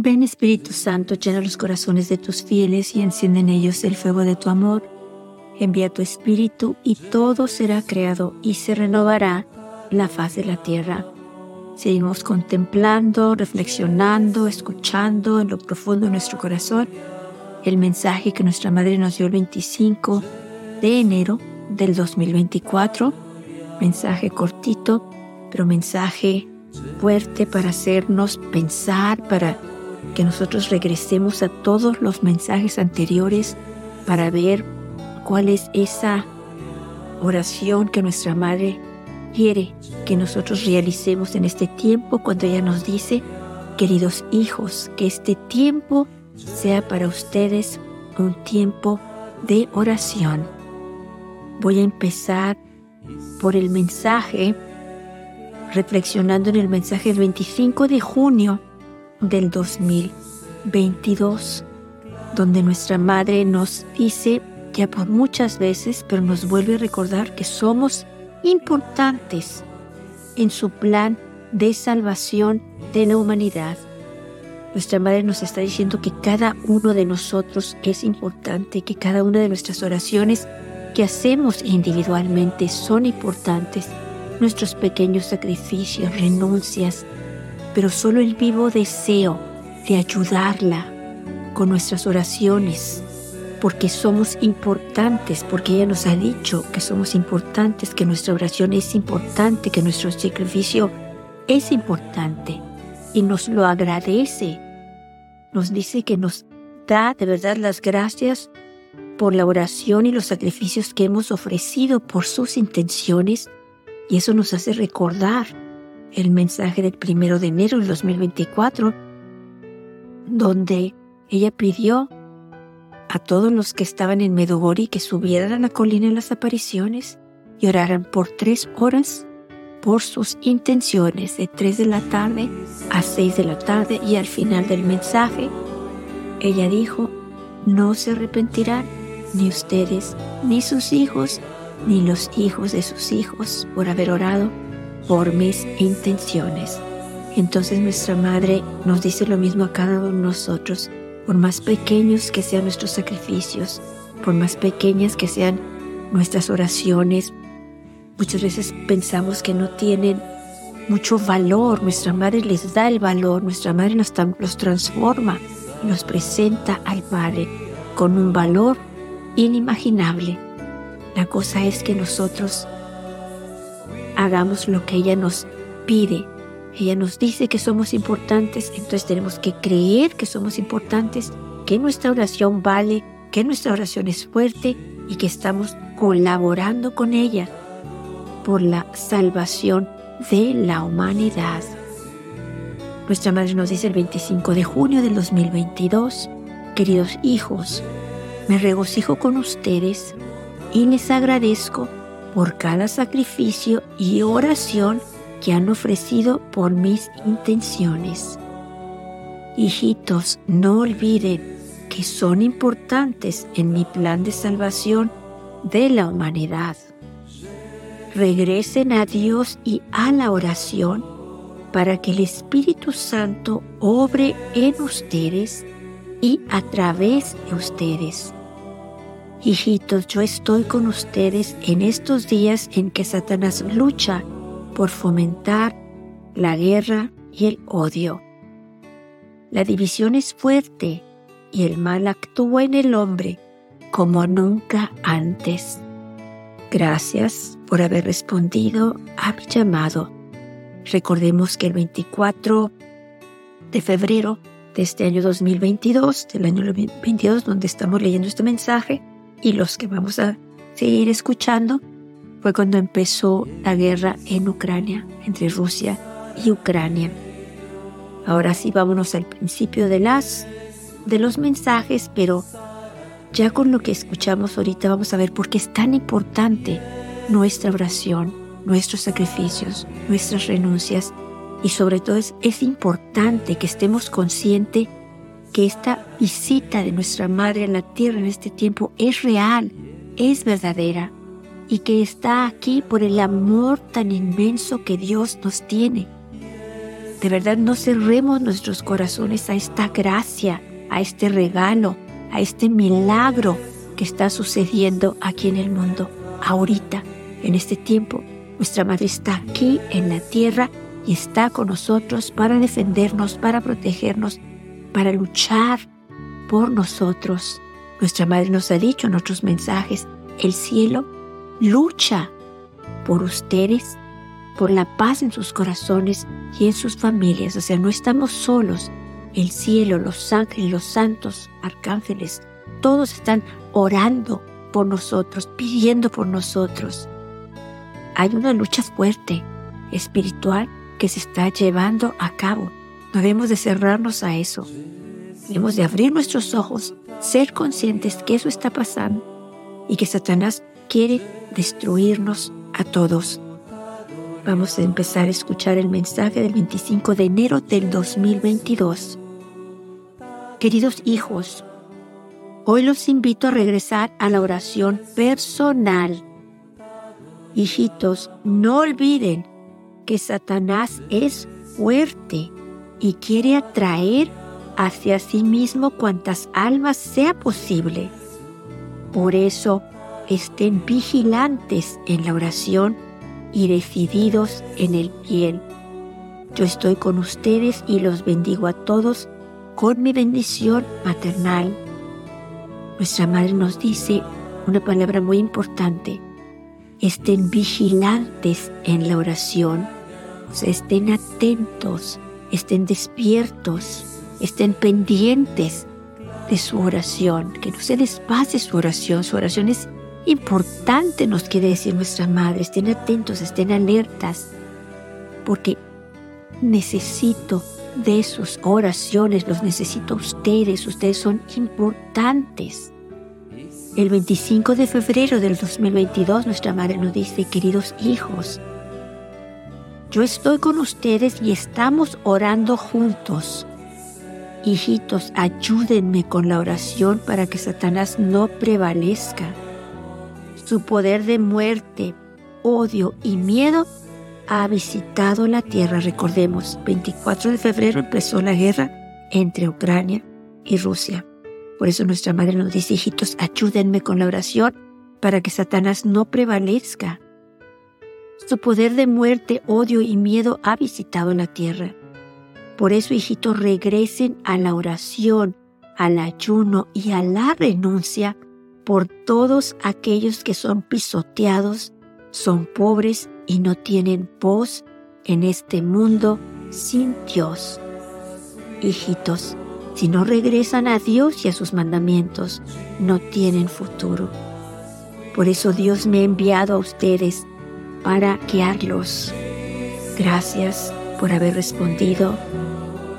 Ven Espíritu Santo, llena los corazones de tus fieles y enciende en ellos el fuego de tu amor. Envía tu Espíritu y todo será creado y se renovará la faz de la tierra. Seguimos contemplando, reflexionando, escuchando en lo profundo de nuestro corazón el mensaje que nuestra Madre nos dio el 25 de enero del 2024. Mensaje cortito, pero mensaje fuerte para hacernos pensar, para que nosotros regresemos a todos los mensajes anteriores para ver cuál es esa oración que nuestra Madre quiere que nosotros realicemos en este tiempo cuando ella nos dice, queridos hijos, que este tiempo sea para ustedes un tiempo de oración. Voy a empezar por el mensaje, reflexionando en el mensaje del 25 de junio del 2022, donde nuestra Madre nos dice ya por muchas veces, pero nos vuelve a recordar que somos importantes en su plan de salvación de la humanidad. Nuestra Madre nos está diciendo que cada uno de nosotros es importante, que cada una de nuestras oraciones que hacemos individualmente son importantes, nuestros pequeños sacrificios, renuncias, pero solo el vivo deseo de ayudarla con nuestras oraciones, porque somos importantes, porque ella nos ha dicho que somos importantes, que nuestra oración es importante, que nuestro sacrificio es importante y nos lo agradece. Nos dice que nos da de verdad las gracias por la oración y los sacrificios que hemos ofrecido por sus intenciones y eso nos hace recordar el mensaje del primero de enero del 2024, donde ella pidió a todos los que estaban en Medugori que subieran a la colina en las apariciones y oraran por tres horas por sus intenciones de tres de la tarde a seis de la tarde y al final del mensaje ella dijo, no se arrepentirán ni ustedes, ni sus hijos, ni los hijos de sus hijos por haber orado por mis intenciones. Entonces nuestra Madre nos dice lo mismo a cada uno de nosotros, por más pequeños que sean nuestros sacrificios, por más pequeñas que sean nuestras oraciones, muchas veces pensamos que no tienen mucho valor, nuestra Madre les da el valor, nuestra Madre nos, los transforma nos presenta al Padre con un valor inimaginable. La cosa es que nosotros hagamos lo que ella nos pide. Ella nos dice que somos importantes, entonces tenemos que creer que somos importantes, que nuestra oración vale, que nuestra oración es fuerte y que estamos colaborando con ella por la salvación de la humanidad. Nuestra madre nos dice el 25 de junio del 2022, queridos hijos, me regocijo con ustedes y les agradezco por cada sacrificio y oración que han ofrecido por mis intenciones. Hijitos, no olviden que son importantes en mi plan de salvación de la humanidad. Regresen a Dios y a la oración para que el Espíritu Santo obre en ustedes y a través de ustedes Hijitos, yo estoy con ustedes en estos días en que Satanás lucha por fomentar la guerra y el odio. La división es fuerte y el mal actúa en el hombre como nunca antes. Gracias por haber respondido a mi llamado. Recordemos que el 24 de febrero de este año 2022, del año 2022, donde estamos leyendo este mensaje, y los que vamos a seguir escuchando fue cuando empezó la guerra en Ucrania, entre Rusia y Ucrania. Ahora sí, vámonos al principio de las de los mensajes, pero ya con lo que escuchamos ahorita vamos a ver por qué es tan importante nuestra oración, nuestros sacrificios, nuestras renuncias y sobre todo es, importante que estemos conscientes que esta visita de nuestra Madre a la tierra en este tiempo es real, es verdadera y que está aquí por el amor tan inmenso que Dios nos tiene. de verdad no cerremos nuestros corazones a esta gracia, a este regalo, a este milagro que está sucediendo aquí en el mundo, ahorita, en este tiempo. Nuestra Madre está aquí en la tierra y está con nosotros para defendernos, para protegernos, para luchar por nosotros. Nuestra Madre nos ha dicho en otros mensajes, el cielo lucha por ustedes, por la paz en sus corazones y en sus familias. O sea, no estamos solos. El cielo, los ángeles, los santos, arcángeles, todos están orando por nosotros, pidiendo por nosotros. Hay una lucha fuerte, espiritual, que se está llevando a cabo. No debemos de cerrarnos a eso. Debemos de abrir nuestros ojos, ser conscientes que eso está pasando y que Satanás quiere destruirnos a todos. Vamos a empezar a escuchar el mensaje del 25 de enero del 2022. Queridos hijos, hoy los invito a regresar a la oración personal. Hijitos, no olviden que Satanás es fuerte y quiere atraer hacia sí mismo cuantas almas sea posible. Por eso, estén vigilantes en la oración y decididos en el bien. Yo estoy con ustedes y los bendigo a todos con mi bendición maternal. Nuestra madre nos dice una palabra muy importante. Estén vigilantes en la oración, estén atentos, estén despiertos, estén pendientes de su oración, que no se despase su oración. Su oración es importante, nos quiere decir nuestra madre. Estén atentos, estén alertas, porque necesito de sus oraciones, los necesito ustedes, ustedes son importantes. El 25 de febrero del 2022 nuestra madre nos dice, queridos hijos, yo estoy con ustedes y estamos orando juntos. Hijitos, ayúdenme con la oración para que Satanás no prevalezca. Su poder de muerte, odio y miedo ha visitado la tierra. Recordemos, 24 de febrero empezó la guerra entre Ucrania y Rusia. Por eso nuestra madre nos dice, hijitos, ayúdenme con la oración para que Satanás no prevalezca. Su poder de muerte, odio y miedo ha visitado la tierra. Por eso, hijitos, regresen a la oración, al ayuno y a la renuncia por todos aquellos que son pisoteados, son pobres y no tienen voz en este mundo sin Dios. Hijitos, si no regresan a Dios y a sus mandamientos, no tienen futuro. Por eso Dios me ha enviado a ustedes para guiarlos. Gracias por haber respondido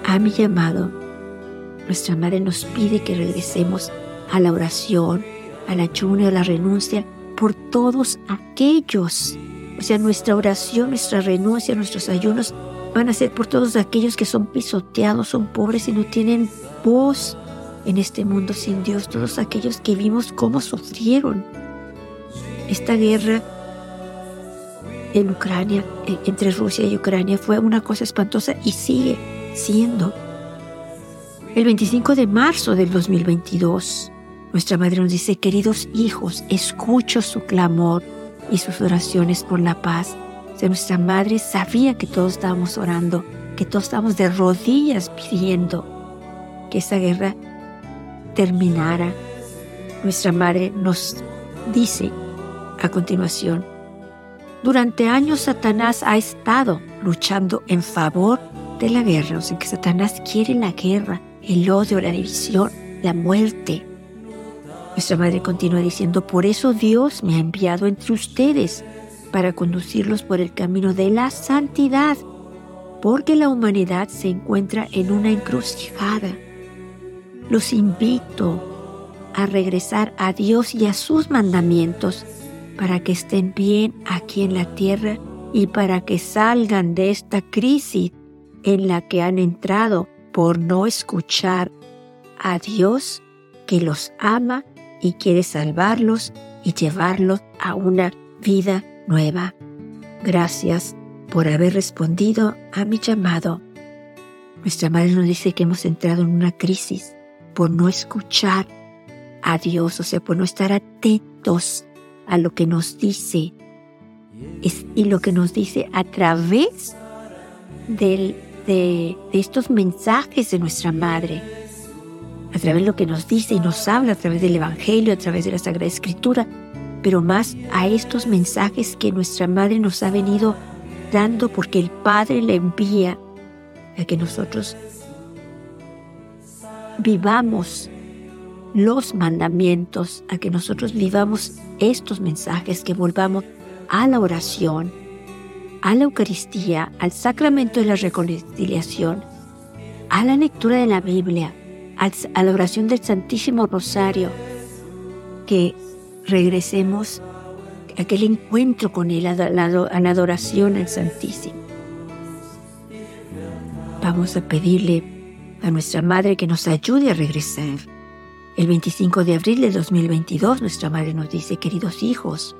a mi llamado. Nuestra Madre nos pide que regresemos a la oración, al ayuno, a la renuncia por todos aquellos. O sea, nuestra oración, nuestra renuncia, nuestros ayunos van a ser por todos aquellos que son pisoteados, son pobres y no tienen voz en este mundo sin Dios, todos aquellos que vimos cómo sufrieron esta guerra en Ucrania, entre Rusia y Ucrania, fue una cosa espantosa y sigue siendo. El 25 de marzo del 2022, nuestra madre nos dice, queridos hijos, escucho su clamor y sus oraciones por la paz. O nuestra madre sabía que todos estábamos orando, que todos estábamos de rodillas pidiendo que esa guerra terminara. Nuestra madre nos dice a continuación, durante años Satanás ha estado luchando en favor de la guerra, o sea que Satanás quiere la guerra, el odio, la división, la muerte. Nuestra madre continúa diciendo, por eso Dios me ha enviado entre ustedes para conducirlos por el camino de la santidad, porque la humanidad se encuentra en una encrucijada. Los invito a regresar a Dios y a sus mandamientos para que estén bien aquí en la tierra y para que salgan de esta crisis en la que han entrado por no escuchar a Dios que los ama y quiere salvarlos y llevarlos a una vida nueva. Gracias por haber respondido a mi llamado. Nuestra madre nos dice que hemos entrado en una crisis por no escuchar a Dios, o sea, por no estar atentos a lo que nos dice y lo que nos dice a través de, de estos mensajes de nuestra madre, a través de lo que nos dice y nos habla, a través del Evangelio, a través de la Sagrada Escritura, pero más a estos mensajes que nuestra madre nos ha venido dando porque el Padre le envía a que nosotros vivamos los mandamientos, a que nosotros vivamos estos mensajes, que volvamos a la oración, a la Eucaristía, al sacramento de la reconciliación, a la lectura de la Biblia, a la oración del Santísimo Rosario, que regresemos a aquel encuentro con Él, a la, adoración al Santísimo. Vamos a pedirle a nuestra Madre que nos ayude a regresar. El 25 de abril de 2022 nuestra Madre nos dice, queridos hijos,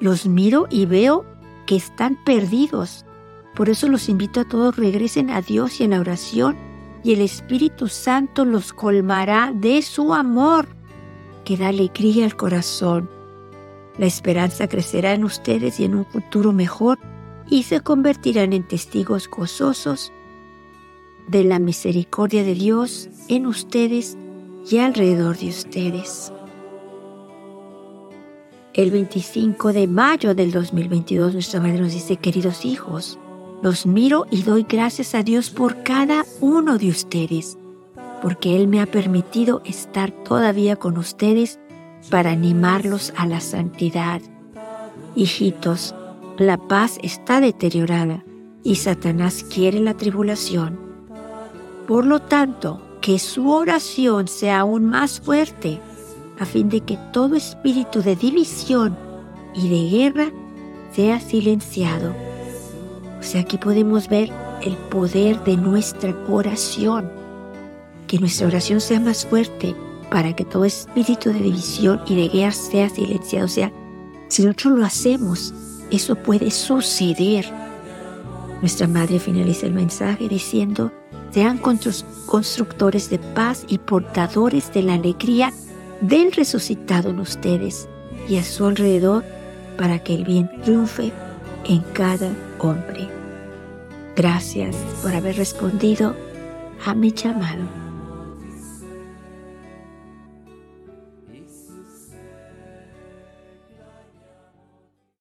los miro y veo que están perdidos. Por eso los invito a todos regresen a Dios y en la oración y el Espíritu Santo los colmará de su amor que da alegría al corazón. La esperanza crecerá en ustedes y en un futuro mejor y se convertirán en testigos gozosos de la misericordia de Dios en ustedes y alrededor de ustedes. El 25 de mayo del 2022 nuestra madre nos dice, queridos hijos, los miro y doy gracias a Dios por cada uno de ustedes porque Él me ha permitido estar todavía con ustedes para animarlos a la santidad. Hijitos, la paz está deteriorada y Satanás quiere la tribulación. Por lo tanto, que su oración sea aún más fuerte, a fin de que todo espíritu de división y de guerra sea silenciado. O sea, aquí podemos ver el poder de nuestra oración que nuestra oración sea más fuerte para que todo espíritu de división y de guerra sea silenciado. O sea, si nosotros lo hacemos, eso puede suceder. Nuestra madre finaliza el mensaje diciendo, sean constructores de paz y portadores de la alegría del resucitado en ustedes y a su alrededor para que el bien triunfe en cada hombre. Gracias por haber respondido a mi llamado.